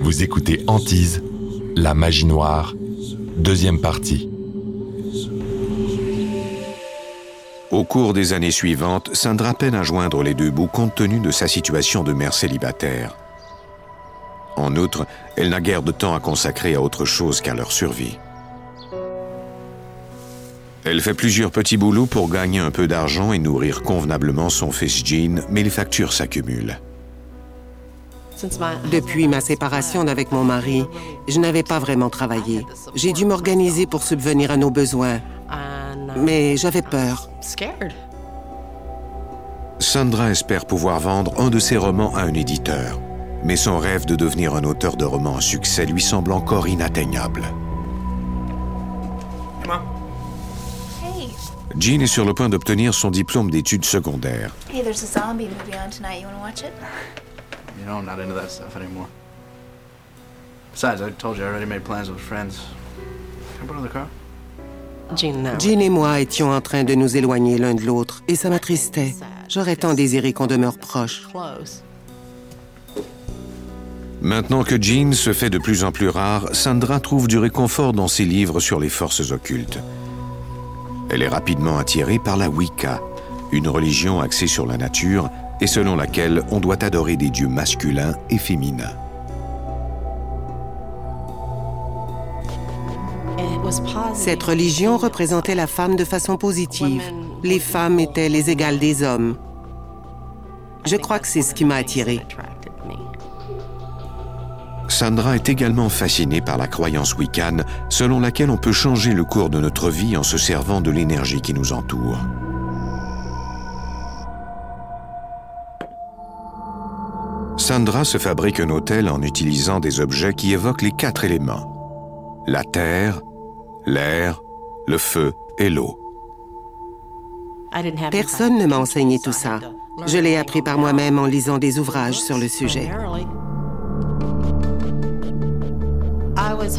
Vous écoutez Antise, la magie noire, deuxième partie. Au cours des années suivantes, Sandra peine à joindre les deux bouts compte tenu de sa situation de mère célibataire. En outre, elle n'a guère de temps à consacrer à autre chose qu'à leur survie. Elle fait plusieurs petits boulots pour gagner un peu d'argent et nourrir convenablement son fils Jean, mais les factures s'accumulent. Depuis ma séparation avec mon mari, je n'avais pas vraiment travaillé. J'ai dû m'organiser pour subvenir à nos besoins. Mais j'avais peur. Sandra espère pouvoir vendre un de ses romans à un éditeur. Mais son rêve de devenir un auteur de romans à succès lui semble encore inatteignable. Jean est sur le point d'obtenir son diplôme d'études secondaires. Hey, there's a zombie movie on tonight. You want to watch it? You know, I'm not into that stuff anymore. Besides, I told you I already made plans with friends. Can I borrow the car? Jean et moi étions en train de nous éloigner l'un de l'autre et ça m'attristait. J'aurais tant désiré qu'on demeure proches. Maintenant que Jean se fait de plus en plus rare, Sandra trouve du réconfort dans ses livres sur les forces occultes. Elle est rapidement attirée par la Wicca, une religion axée sur la nature et selon laquelle on doit adorer des dieux masculins et féminins. Cette religion représentait la femme de façon positive. Les femmes étaient les égales des hommes. Je crois que c'est ce qui m'a attirée. Sandra est également fascinée par la croyance wiccan selon laquelle on peut changer le cours de notre vie en se servant de l'énergie qui nous entoure. Sandra se fabrique un hôtel en utilisant des objets qui évoquent les quatre éléments. La terre, l'air, le feu et l'eau. Personne ne m'a enseigné tout ça. Je l'ai appris par moi-même en lisant des ouvrages sur le sujet.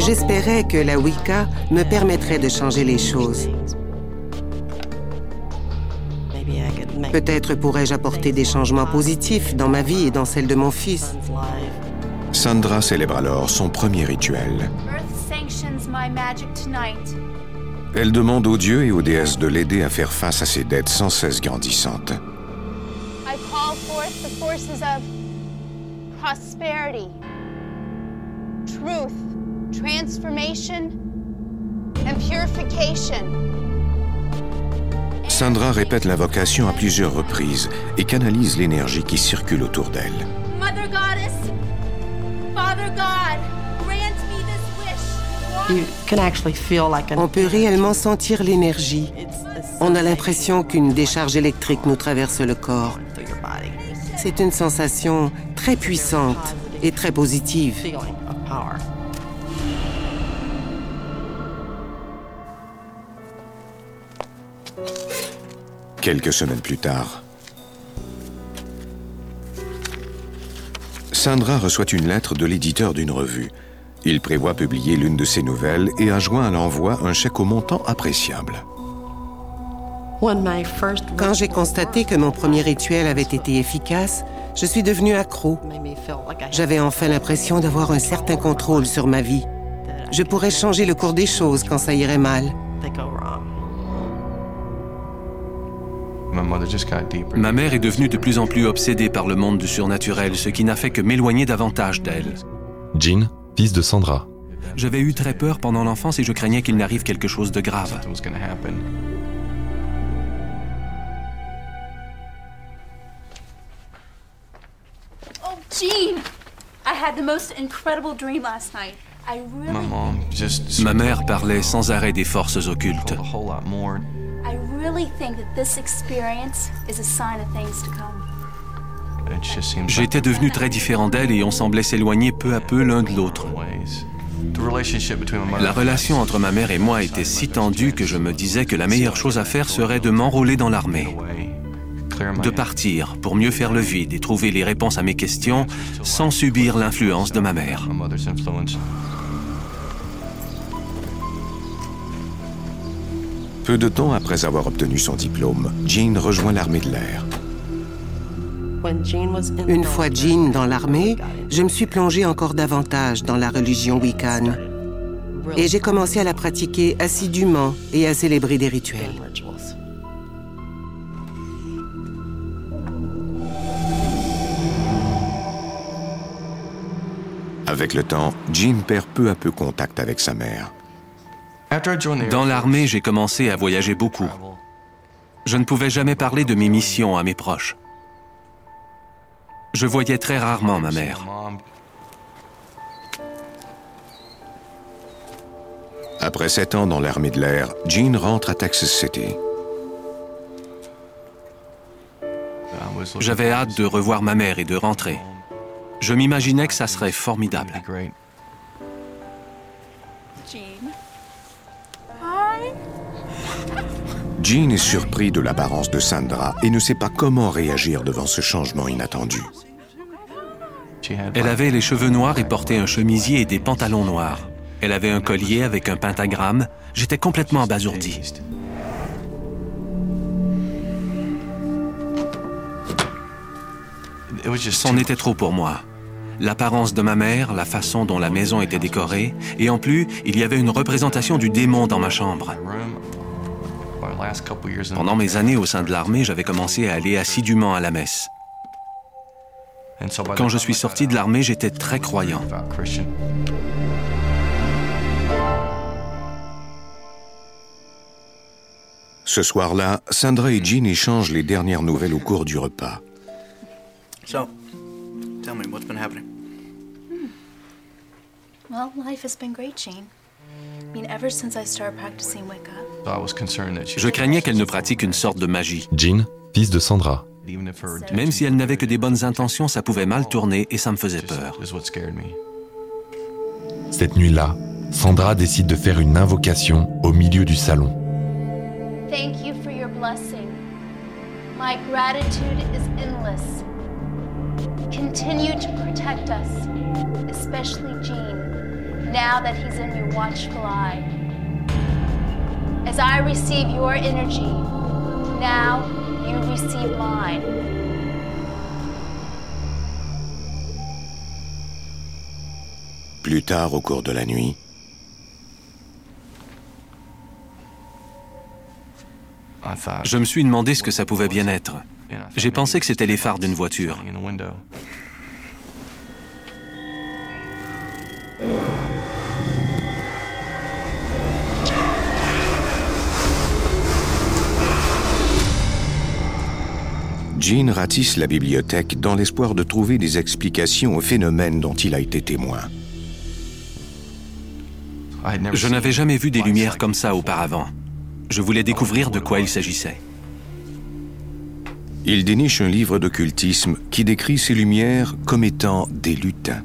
J'espérais que la Wicca me permettrait de changer les choses. Peut-être pourrais-je apporter des changements positifs dans ma vie et dans celle de mon fils. Sandra célèbre alors son premier rituel. Elle demande aux dieux et aux déesses de l'aider à faire face à ses dettes sans cesse grandissantes. I call forth the forces of prosperity, truth, transformation, and purification. Sandra répète l'invocation à plusieurs reprises et canalise l'énergie qui circule autour d'elle. Mother Goddess, Father God, grant me this wish. On peut réellement sentir l'énergie. On a l'impression qu'une décharge électrique nous traverse le corps. C'est une sensation très puissante et très positive. Quelques semaines plus tard, Sandra reçoit une lettre de l'éditeur d'une revue. Il prévoit publier l'une de ses nouvelles et a joint à l'envoi un chèque au montant appréciable. Quand j'ai constaté que mon premier rituel avait été efficace, je suis devenue accro. J'avais enfin l'impression d'avoir un certain contrôle sur ma vie. Je pourrais changer le cours des choses quand ça irait mal. Ma mère est devenue de plus en plus obsédée par le monde du surnaturel, ce qui n'a fait que m'éloigner davantage d'elle. Jean, fils de Sandra. J'avais eu très peur pendant l'enfance et je craignais qu'il n'arrive quelque chose de grave. Oh, Jean! I had the most incredible dream last night. I really, Ma mère parlait sans arrêt des forces occultes. J'étais devenu très différent d'elle et on semblait s'éloigner peu à peu l'un de l'autre. La relation entre ma mère et moi était si tendue que je me disais que la meilleure chose à faire serait de m'enrôler dans l'armée, de partir pour mieux faire le vide et trouver les réponses à mes questions sans subir l'influence de ma mère. Peu de temps après avoir obtenu son diplôme, Jean rejoint l'armée de l'air. Une fois Jean dans l'armée, je me suis plongée encore davantage dans la religion Wiccan. Et j'ai commencé à la pratiquer assidûment et à célébrer des rituels. Avec le temps, Jean perd peu à peu contact avec sa mère. Dans l'armée, j'ai commencé à voyager beaucoup. Je ne pouvais jamais parler de mes missions à mes proches. Je voyais très rarement ma mère. Après sept ans dans l'armée de l'air, Jean rentre à Texas City. J'avais hâte de revoir ma mère et de rentrer. Je m'imaginais que ça serait formidable. Jean. Est surpris de l'apparence de Sandra et ne sait pas comment réagir devant ce changement inattendu. Elle avait les cheveux noirs et portait un chemisier et des pantalons noirs. Elle avait un collier avec un pentagramme. J'étais complètement abasourdi. C'en était trop pour moi. L'apparence de ma mère, la façon dont la maison était décorée, et en plus, il y avait une représentation du démon dans ma chambre. Pendant mes années au sein de l'armée, j'avais commencé à aller assidûment à la messe. Quand je suis sorti de l'armée, j'étais très croyant. Ce soir-là, Sandra et Jean échangent les dernières nouvelles au cours du repas. Tell me, what's been happening? Well, life has been great, Jean. I mean, ever since I started practicing Wicca. Je craignais qu'elle ne pratique une sorte de magie. Jean, fils de Sandra. Même si elle n'avait que des bonnes intentions, ça pouvait mal tourner et ça me faisait peur. Cette nuit-là, Sandra décide de faire une invocation au milieu du salon. Thank you for your blessing. My gratitude is endless. Continue to protect us, especially Jean, now that he's in your watchful eye. As I receive your energy, now you receive mine. Plus tard, au cours de la nuit, Je me suis demandé ce que ça pouvait bien être. J'ai pensé que c'était les phares d'une voiture. Jean ratisse la bibliothèque dans l'espoir de trouver des explications aux phénomènes dont il a été témoin. Je n'avais jamais vu des lumières comme ça auparavant. Je voulais découvrir de quoi il s'agissait. Il déniche un livre d'occultisme qui décrit ces lumières comme étant des lutins.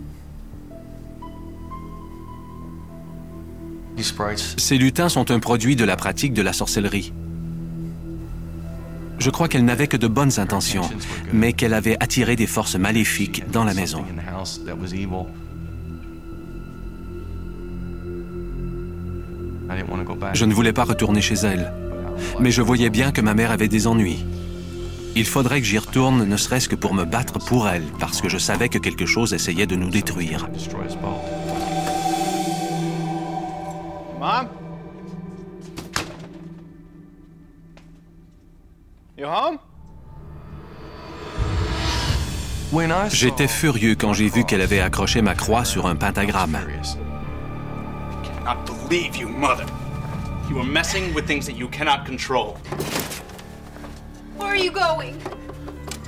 Ces lutins sont un produit de la pratique de la sorcellerie. Je crois qu'elle n'avait que de bonnes intentions, mais qu'elle avait attiré des forces maléfiques dans la maison. Je ne voulais pas retourner chez elle, mais je voyais bien que ma mère avait des ennuis. Il faudrait que j'y retourne, ne serait-ce que pour me battre pour elle, parce que je savais que quelque chose essayait de nous détruire. Mom? You home? J'étais furieux quand j'ai vu qu'elle avait accroché ma croix sur un pentagramme. cannot believe you, mother. You are messing with things that you cannot control. Where are you going?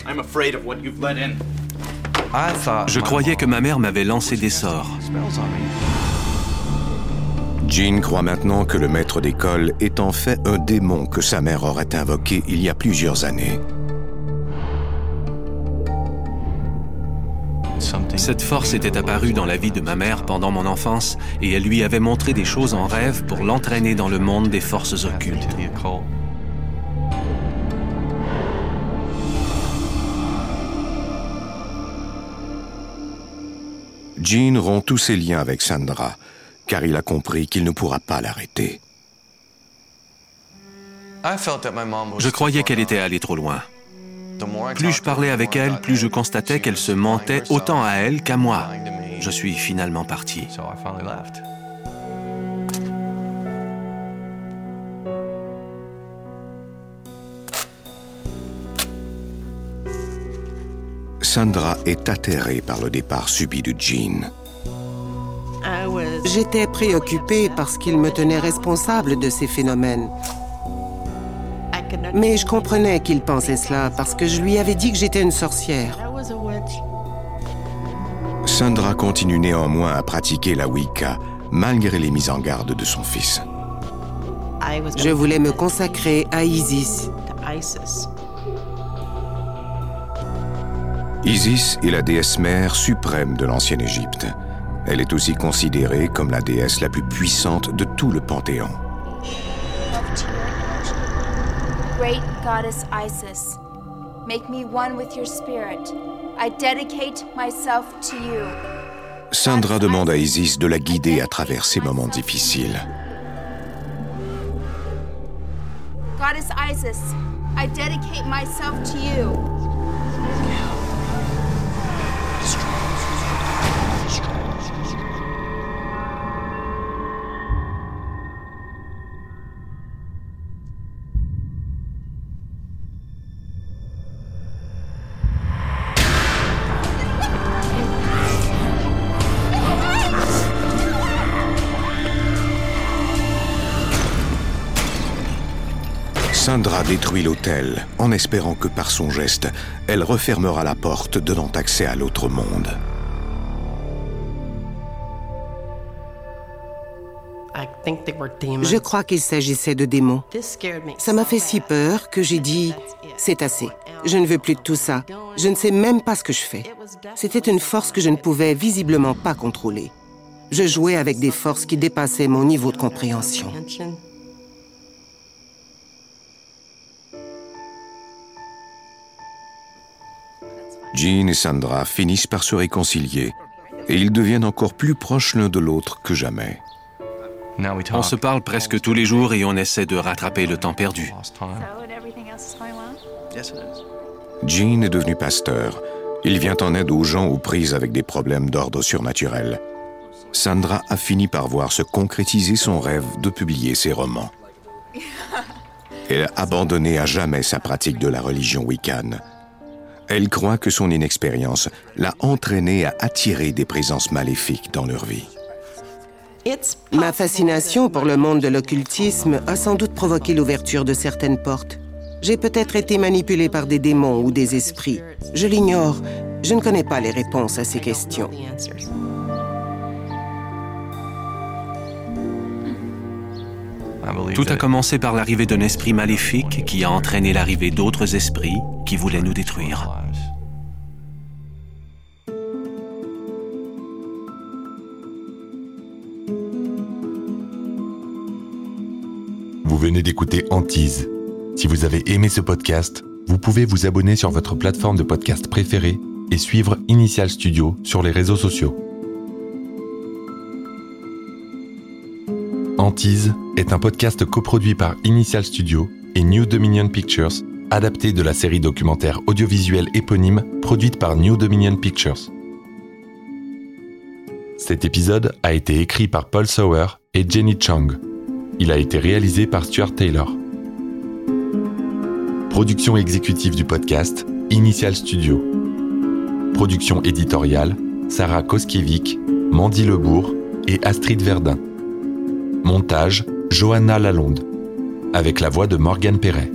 I'm afraid of what you've let in. Je croyais que ma mère m'avait lancé des sorts. Jean croit maintenant que le maître d'école est en fait un démon que sa mère aurait invoqué il y a plusieurs années. Cette force était apparue dans la vie de ma mère pendant mon enfance et elle lui avait montré des choses en rêve pour l'entraîner dans le monde des forces occultes. Jean rompt tous ses liens avec Sandra, car il a compris qu'il ne pourra pas l'arrêter. Je croyais qu'elle était allée trop loin. Plus je parlais avec elle, plus je constatais qu'elle se mentait autant à elle qu'à moi. Je suis finalement parti. Sandra est atterrée par le départ subi de Jean. J'étais préoccupée parce qu'il me tenait responsable de ces phénomènes. Mais je comprenais qu'il pensait cela parce que je lui avais dit que j'étais une sorcière. Sandra continue néanmoins à pratiquer la Wicca malgré les mises en garde de son fils. Je voulais me consacrer à Isis. Isis est la déesse mère suprême de l'ancienne Égypte. Elle est aussi considérée comme la déesse la plus puissante de tout le panthéon. Great goddess Isis, make me one with your spirit. I dedicate myself to you. Sandra demande à Isis de la guider à travers ces moments difficiles. Goddess Isis, I dedicate myself to you. Sandra détruit l'hôtel en espérant que par son geste, elle refermera la porte donnant accès à l'autre monde. Je crois qu'il s'agissait de démons. Ça m'a fait si peur que j'ai dit, c'est assez. Je ne veux plus de tout ça. Je ne sais même pas ce que je fais. C'était une force que je ne pouvais visiblement pas contrôler. Je jouais avec des forces qui dépassaient mon niveau de compréhension. Jean et Sandra finissent par se réconcilier et ils deviennent encore plus proches l'un de l'autre que jamais. On se parle presque tous les jours et on essaie de rattraper le temps perdu. Jean est devenu pasteur. Il vient en aide aux gens aux prises avec des problèmes d'ordre surnaturel. Sandra a fini par voir se concrétiser son rêve de publier ses romans. Elle a abandonné à jamais sa pratique de la religion wiccan. Elle croit que son inexpérience l'a entraînée à attirer des présences maléfiques dans leur vie. Ma fascination pour le monde de l'occultisme a sans doute provoqué l'ouverture de certaines portes. J'ai peut-être été manipulée par des démons ou des esprits. Je l'ignore. Je ne connais pas les réponses à ces questions. Tout a commencé par l'arrivée d'un esprit maléfique qui a entraîné l'arrivée d'autres esprits qui voulaient nous détruire. Vous venez d'écouter Antise. Si vous avez aimé ce podcast, vous pouvez vous abonner sur votre plateforme de podcast préférée et suivre Initial Studio sur les réseaux sociaux. Antise est un podcast coproduit par Initial Studio et New Dominion Pictures, adapté de la série documentaire audiovisuelle éponyme produite par New Dominion Pictures. Cet épisode a été écrit par Paul Sauer et Jenny Chang. Il a été réalisé par Stuart Taylor. Production exécutive du podcast, Initial Studio. Production éditoriale, Sarah Koskiewicz, Mandy Lebourg et Astrid Verdun. Montage, Johanna Lalonde. Avec la voix de Morgane Perret.